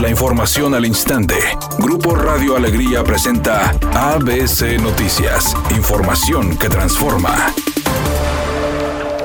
La información al instante. Grupo Radio Alegría presenta ABC Noticias. Información que transforma.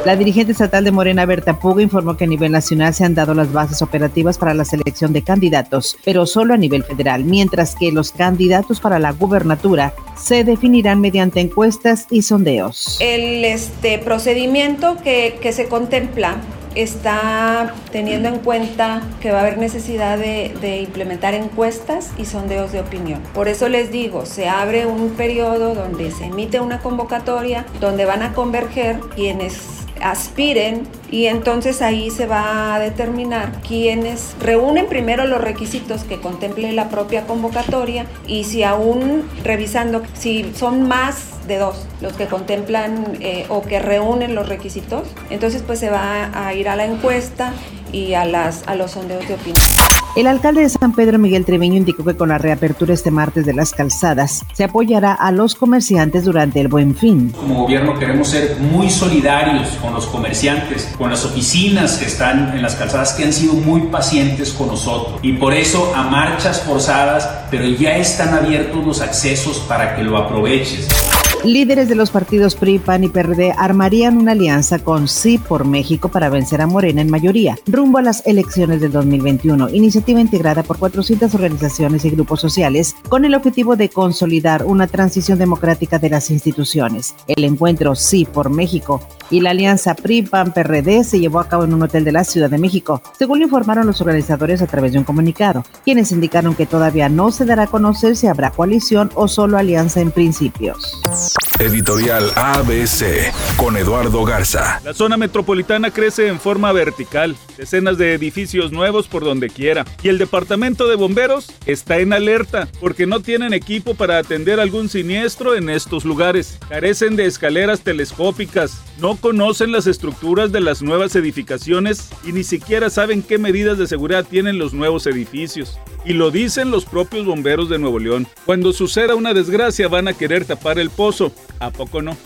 La dirigente estatal de Morena, Berta Puga, informó que a nivel nacional se han dado las bases operativas para la selección de candidatos, pero solo a nivel federal, mientras que los candidatos para la gubernatura se definirán mediante encuestas y sondeos. El este, procedimiento que, que se contempla está teniendo en cuenta que va a haber necesidad de, implementar encuestas y sondeos de opinión. Por eso les digo, se abre un periodo donde se emite una convocatoria, donde van a converger quienes aspiren y entonces ahí se va a determinar quienes reúnen primero los requisitos que contemple la propia convocatoria y si aún revisando si son más de dos los que contemplan eh, o que reúnen los requisitos, entonces pues se va a ir a la encuesta y a, las, a los sondeos de opinión. El alcalde de San Pedro, Miguel Treviño, indicó que con la reapertura este martes de las calzadas se apoyará a los comerciantes durante el buen fin. Como gobierno queremos ser muy solidarios con los comerciantes, con las oficinas que están en las calzadas que han sido muy pacientes con nosotros. Y por eso a marchas forzadas, pero ya están abiertos los accesos para que lo aproveches. Líderes de los partidos PRI, PAN y PRD armarían una alianza con Sí por México para vencer a Morena en mayoría, rumbo a las elecciones del 2021, iniciativa integrada por 400 organizaciones y grupos sociales con el objetivo de consolidar una transición democrática de las instituciones. El encuentro Sí por México y la alianza PRI-PAN-PRD se llevó a cabo en un hotel de la Ciudad de México, según lo informaron los organizadores a través de un comunicado, quienes indicaron que todavía no se dará a conocer si habrá coalición o solo alianza en principios. Editorial ABC con Eduardo Garza. La zona metropolitana crece en forma vertical, decenas de edificios nuevos por donde quiera. Y el departamento de bomberos está en alerta porque no tienen equipo para atender algún siniestro en estos lugares. Carecen de escaleras telescópicas, no conocen las estructuras de las nuevas edificaciones y ni siquiera saben qué medidas de seguridad tienen los nuevos edificios. Y lo dicen los propios bomberos de Nuevo León. Cuando suceda una desgracia van a querer tapar el pozo. ¿A poco no?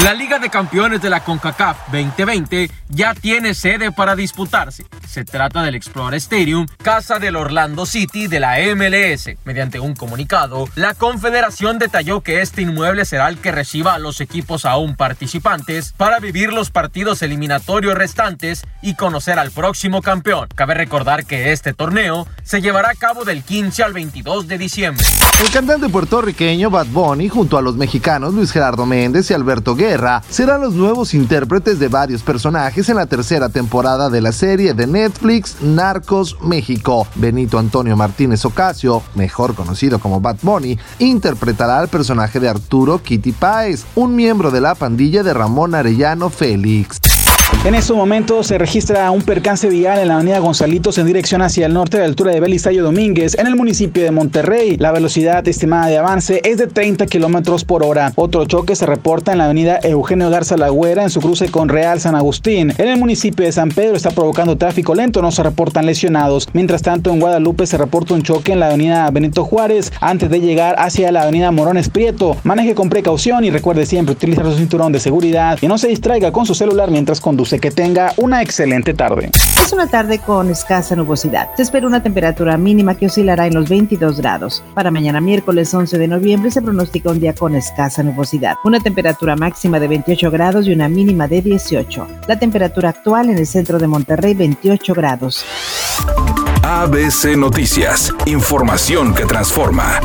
La Liga de Campeones de la CONCACAF 2020 ya tiene sede para disputarse. Se trata del Explorer Stadium, casa del Orlando City de la MLS. Mediante un comunicado, la Confederación detalló que este inmueble será el que reciba a los equipos aún participantes para vivir los partidos eliminatorios restantes y conocer al próximo campeón. Cabe recordar que este torneo se llevará a cabo del 15 al 22 de diciembre. El cantante puertorriqueño Bad Bunny junto a los mexicanos Luis Gerardo Méndez y Alberto Guerra serán los nuevos intérpretes de varios personajes en la tercera temporada de la serie de Netflix Narcos México. Benito Antonio Martínez Ocasio, mejor conocido como Bad Bunny, interpretará al personaje de Arturo Kitty Páez, un miembro de la pandilla de Ramón Arellano Félix. En estos momentos se registra un percance vial en la avenida Gonzalitos en dirección hacia el norte de la altura de Belisario Domínguez en el municipio de Monterrey. La velocidad estimada de avance es de 30 kilómetros por hora. Otro choque se reporta en la avenida Eugenio Garza Lagüera en su cruce con Real San Agustín. En el municipio de San Pedro está provocando tráfico lento, no se reportan lesionados. Mientras tanto, en Guadalupe se reporta un choque en la avenida Benito Juárez antes de llegar hacia la avenida Morones Prieto. Maneje con precaución y recuerde siempre utilizar su cinturón de seguridad y no se distraiga con su celular mientras conduce que tenga una excelente tarde. Es una tarde con escasa nubosidad. Se espera una temperatura mínima que oscilará en los 22 grados. Para mañana miércoles 11 de noviembre se pronostica un día con escasa nubosidad. Una temperatura máxima de 28 grados y una mínima de 18. La temperatura actual en el centro de Monterrey 28 grados. ABC Noticias. Información que transforma.